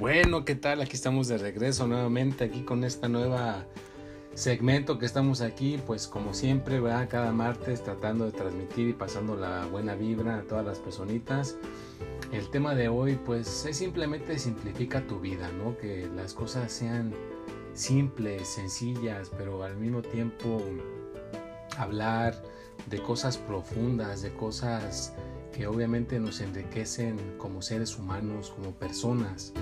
Bueno, ¿qué tal? Aquí estamos de regreso nuevamente aquí con esta nueva segmento que estamos aquí, pues como siempre, ¿verdad? Cada martes tratando de transmitir y pasando la buena vibra a todas las personitas. El tema de hoy, pues es simplemente simplifica tu vida, ¿no? Que las cosas sean simples, sencillas, pero al mismo tiempo hablar de cosas profundas, de cosas que obviamente nos enriquecen como seres humanos, como personas.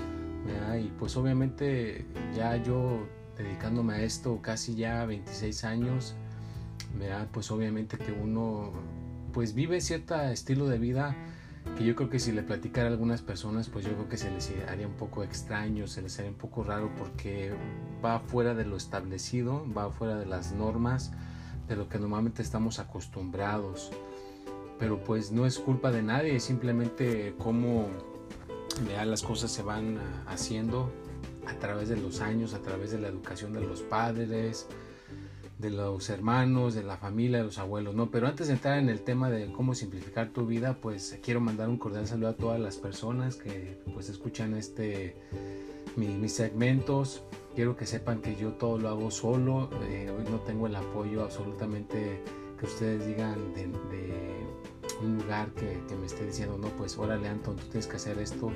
Y pues obviamente ya yo dedicándome a esto casi ya 26 años, pues obviamente que uno pues vive cierto estilo de vida que yo creo que si le platicara a algunas personas pues yo creo que se les haría un poco extraño, se les haría un poco raro porque va fuera de lo establecido, va fuera de las normas, de lo que normalmente estamos acostumbrados. Pero pues no es culpa de nadie, es simplemente cómo las cosas se van haciendo a través de los años, a través de la educación de los padres, de los hermanos, de la familia, de los abuelos, ¿no? Pero antes de entrar en el tema de cómo simplificar tu vida, pues quiero mandar un cordial saludo a todas las personas que pues escuchan este mis segmentos. Quiero que sepan que yo todo lo hago solo, eh, hoy no tengo el apoyo absolutamente que ustedes digan de, un lugar que, me esté diciendo, no, pues órale Anton, tú tienes que hacer esto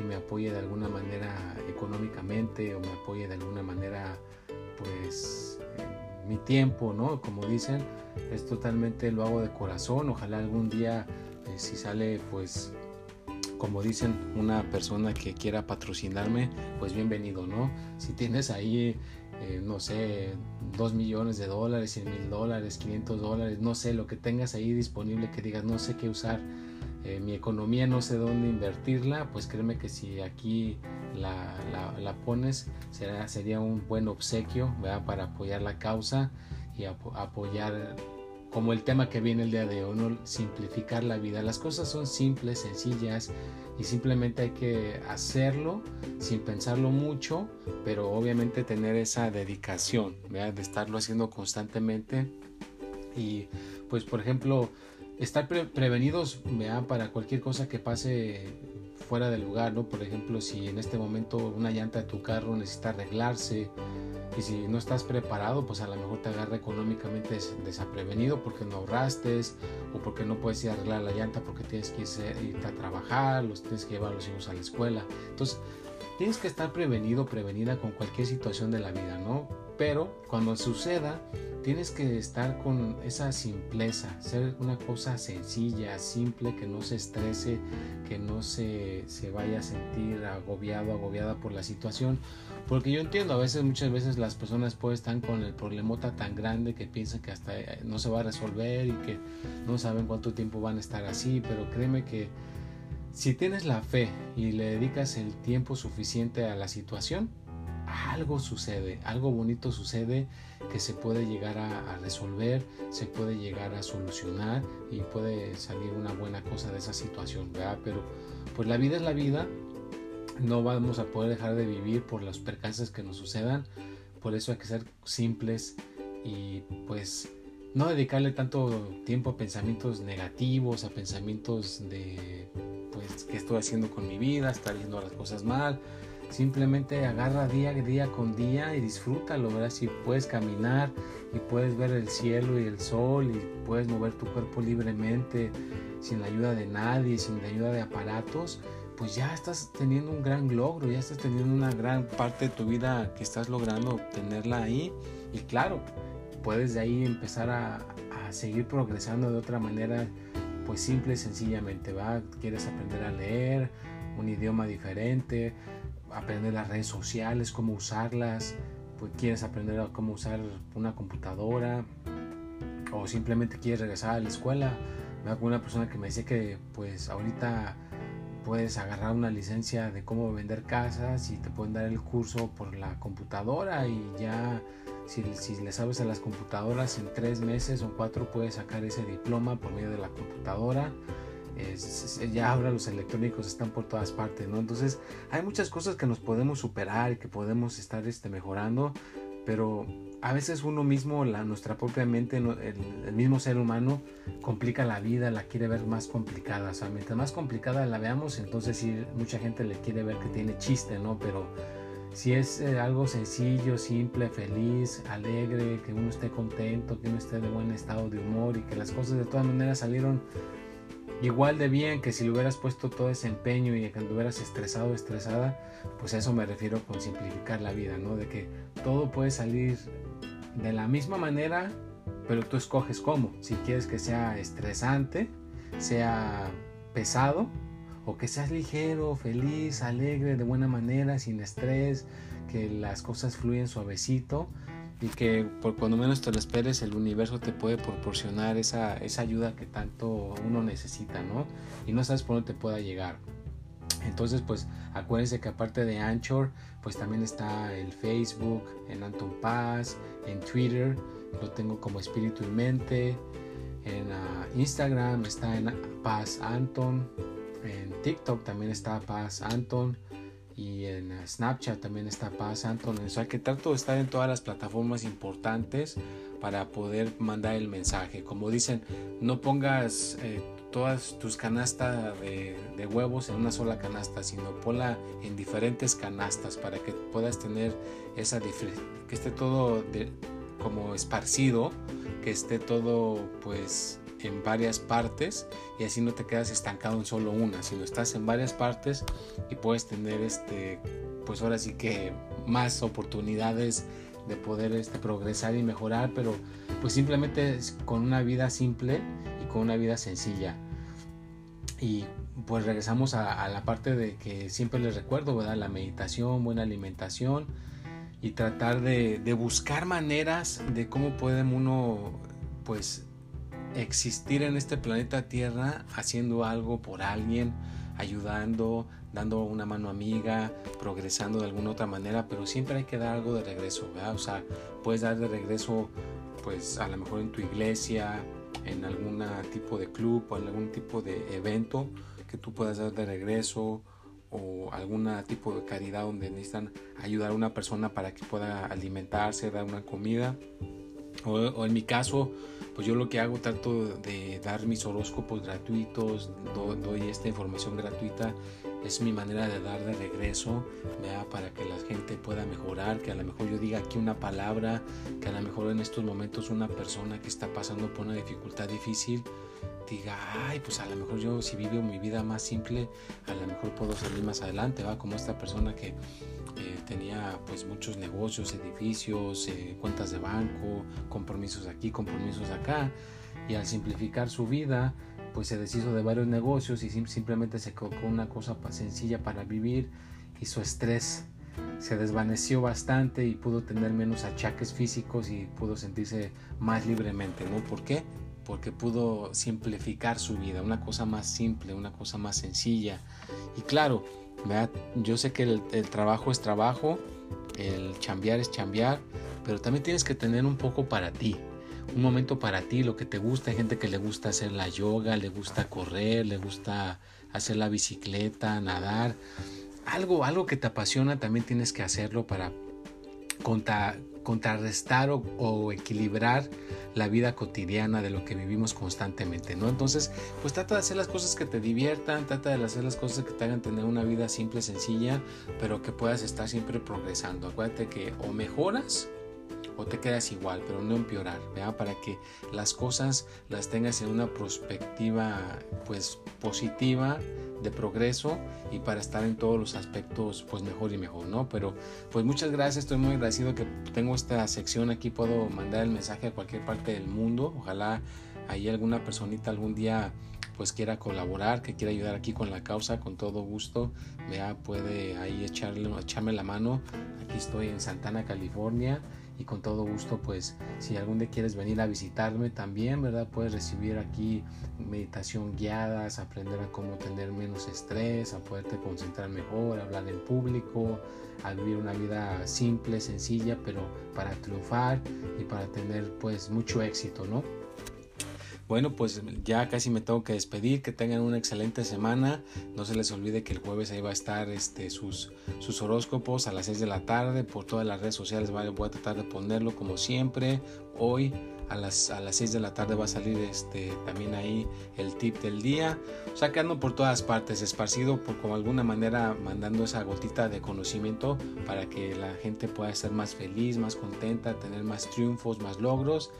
y me apoye de alguna manera económicamente o me apoye de alguna manera pues mi tiempo, ¿no? Como dicen, es totalmente lo hago de corazón, ojalá algún día eh, si sale pues como dicen una persona que quiera patrocinarme, pues bienvenido, ¿no? Si tienes ahí eh, no sé, 2 millones de dólares, 100 mil dólares, 500 dólares, no sé, lo que tengas ahí disponible que digas, no sé qué usar, eh, mi economía no sé dónde invertirla, pues créeme que si aquí la, la, pones será, sería un buen obsequio para apoyar la causa y apoyar como el tema que viene el día de hoy, simplificar la vida. Las cosas son simples, sencillas y simplemente hay que hacerlo sin pensarlo mucho, pero obviamente tener esa dedicación, de estarlo haciendo constantemente y pues por ejemplo estar prevenidos para cualquier cosa que pase fuera del lugar, ¿no? Por ejemplo, si en este momento una llanta de tu carro necesita arreglarse, y si no estás preparado, pues a lo mejor te agarra económicamente desaprevenido porque no ahorraste o porque no puedes ir a arreglar la llanta porque tienes que irte a trabajar, los tienes que llevar a los hijos a la escuela. Entonces, tienes que estar prevenido, prevenida con cualquier situación de la vida, ¿no? Pero cuando suceda, tienes que estar con esa simpleza, ser una cosa sencilla, simple, que no se estrese, que no se, se vaya a sentir agobiado, agobiada por la situación. Porque yo entiendo, a veces, muchas veces las personas pueden estar con el problemota tan grande que piensan que hasta eh, no se va a resolver y que no saben cuánto tiempo van a estar así, pero créeme que si tienes la fe y le dedicas el tiempo suficiente a la situación, algo sucede, algo bonito sucede que se puede llegar a, resolver, se puede llegar a solucionar y puede salir una buena cosa de esa situación, ¿verdad? Pero pues la vida es la vida no vamos a poder dejar de vivir por los percances que nos sucedan. Por eso hay que ser simples y pues no dedicarle tanto tiempo a pensamientos negativos, a pensamientos de pues qué estoy haciendo con mi vida, estar haciendo las cosas mal. Simplemente agarra día, día con día y disfrútalo, ¿verdad? Si puedes caminar y puedes ver el cielo y el sol y puedes mover tu cuerpo libremente sin la ayuda de nadie, sin la ayuda de aparatos, pues ya estás teniendo un gran logro, ya estás teniendo una gran parte de tu vida que estás logrando obtenerla ahí. Y claro, puedes de ahí empezar a, seguir progresando de otra manera, pues simple y sencillamente, ¿va? Quieres aprender a leer un idioma diferente, aprender las redes sociales, cómo usarlas, pues quieres aprender cómo usar una computadora o simplemente quieres regresar a la escuela. Me con una persona que me dice que pues ahorita puedes agarrar una licencia de cómo vender casas y te pueden dar el curso por la computadora y ya si, si le sabes a las computadoras en tres meses o cuatro puedes sacar ese diploma por medio de la computadora. Ya ahora los electrónicos están por todas partes, ¿no? Entonces hay muchas cosas que nos podemos superar y que podemos estar este, mejorando, pero a veces uno mismo, la, nuestra propia mente, el, mismo ser humano, complica la vida, la quiere ver más complicada. O sea, mientras más complicada la veamos, entonces sí, mucha gente le quiere ver que tiene chiste, ¿no? Pero si es eh, algo sencillo, simple, feliz, alegre, que uno esté contento, que uno esté de buen estado de humor y que las cosas de todas maneras salieron igual de bien que si le hubieras puesto todo ese empeño y que hubieras estresado estresada, pues a eso me refiero con simplificar la vida, ¿no? De que todo puede salir de la misma manera, pero tú escoges cómo. Si quieres que sea estresante, sea pesado, o que seas ligero, feliz, alegre, de buena manera, sin estrés, que las cosas fluyen suavecito y que por cuando menos te lo esperes el universo te puede proporcionar esa, esa ayuda que tanto uno necesita, ¿no? Y no sabes por dónde te pueda llegar. Entonces, pues acuérdense que aparte de Anchor, pues también está el Facebook, en Anton Paz, en Twitter, lo tengo como Espíritu y Mente, en ah, Instagram está en Paz Anton, en TikTok también está Paz Anton y en Snapchat también está Paz Anton. O sea que trato de estar en todas las plataformas importantes para poder mandar el mensaje. Como dicen, no pongas eh, todas tus canastas de, huevos en una sola canasta, sino ponla en diferentes canastas para que puedas tener esa que esté todo como esparcido, que esté todo pues en varias partes y así no te quedas estancado en solo una, sino estás en varias partes y puedes tener este, pues ahora sí que más oportunidades de poder este, progresar y mejorar, pero pues simplemente con una vida simple y con una vida sencilla. Y pues regresamos a, la parte de que siempre les recuerdo, ¿verdad? La meditación, buena alimentación y tratar de, de buscar maneras de cómo puede uno pues existir en este planeta Tierra haciendo algo por alguien, ayudando, dando una mano amiga, progresando de alguna otra manera, pero siempre hay que dar algo de regreso, ¿verdad? O sea, puedes dar de regreso, pues a lo mejor en tu iglesia, en algún tipo de club o en algún tipo de evento que tú puedas dar de regreso o algún tipo de caridad donde necesitan ayudar a una persona para que pueda alimentarse, dar una comida. O, o en mi caso, pues yo lo que hago trato de dar mis horóscopos gratuitos, doy esta información gratuita, es mi manera de dar de regreso, para que la gente pueda mejorar, que a lo mejor yo diga aquí una palabra, que a lo mejor en estos momentos una persona que está pasando por una dificultad difícil diga, ay, pues a lo mejor yo si vivo mi vida más simple, a lo mejor puedo salir más adelante, va como esta persona que tenía pues muchos negocios, edificios, eh, cuentas de banco, compromisos aquí, compromisos acá y al simplificar su vida pues se deshizo de varios negocios y simplemente se colocó una cosa sencilla para vivir y su estrés se desvaneció bastante y pudo tener menos achaques físicos y pudo sentirse más libremente, ¿no? ¿Por qué? Porque pudo simplificar su vida, una cosa más simple, una cosa más sencilla. Y claro, yo sé que el, trabajo es trabajo, el chambear es chambear, pero también tienes que tener un poco para ti, un momento para ti, lo que te gusta. Hay gente que le gusta hacer la yoga, le gusta correr, le gusta hacer la bicicleta, nadar. Algo, algo que te apasiona también tienes que hacerlo para contrarrestar o, equilibrar la vida cotidiana de lo que vivimos constantemente, ¿no? Entonces, pues trata de hacer las cosas que te diviertan, trata de hacer las cosas que te hagan tener una vida simple, sencilla, pero que puedas estar siempre progresando. Acuérdate que o mejoras o te quedas igual, pero no empeorar, ¿verdad? Para que las cosas las tengas en una perspectiva pues positiva de progreso y para estar en todos los aspectos pues mejor y mejor, ¿no? Pero pues muchas gracias, estoy muy agradecido que tengo esta sección aquí, puedo mandar el mensaje a cualquier parte del mundo, ojalá ahí alguna personita algún día pues quiera colaborar, que quiera ayudar aquí con la causa, con todo gusto, vea, puede ahí echarle, echarme la mano. Aquí estoy en Santana, California y con todo gusto pues si algún día quieres venir a visitarme también, ¿verdad? Puedes recibir aquí meditación guiadas, aprender a cómo tener menos estrés, a poderte concentrar mejor, hablar en público, a vivir una vida simple, sencilla, pero para triunfar y para tener pues mucho éxito, ¿no? Bueno, pues ya casi me tengo que despedir, que tengan una excelente semana. No se les olvide que el jueves ahí va a estar este, sus, sus horóscopos a las 6 de la tarde. Por todas las redes sociales voy a tratar de ponerlo como siempre. Hoy a las, a las 6 de la tarde va a salir este, también ahí el tip del día. O sea, que ando por todas partes, esparcido por como alguna manera mandando esa gotita de conocimiento para que la gente pueda ser más feliz, más contenta, tener más triunfos, más logros.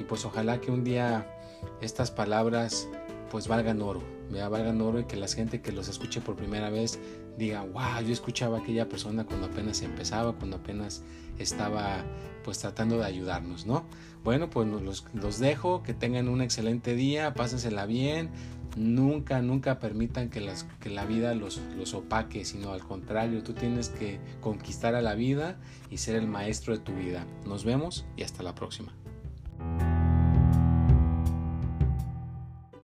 Y pues ojalá que un día estas palabras pues valgan oro, ¿vea? valgan oro y que la gente que los escuche por primera vez diga, wow, yo escuchaba a aquella persona cuando apenas empezaba, cuando apenas estaba pues tratando de ayudarnos, ¿no? Bueno, pues los, los dejo, que tengan un excelente día, pásensela bien, nunca, nunca permitan que, las, que la vida los, los opaque, sino al contrario, tú tienes que conquistar a la vida y ser el maestro de tu vida. Nos vemos y hasta la próxima.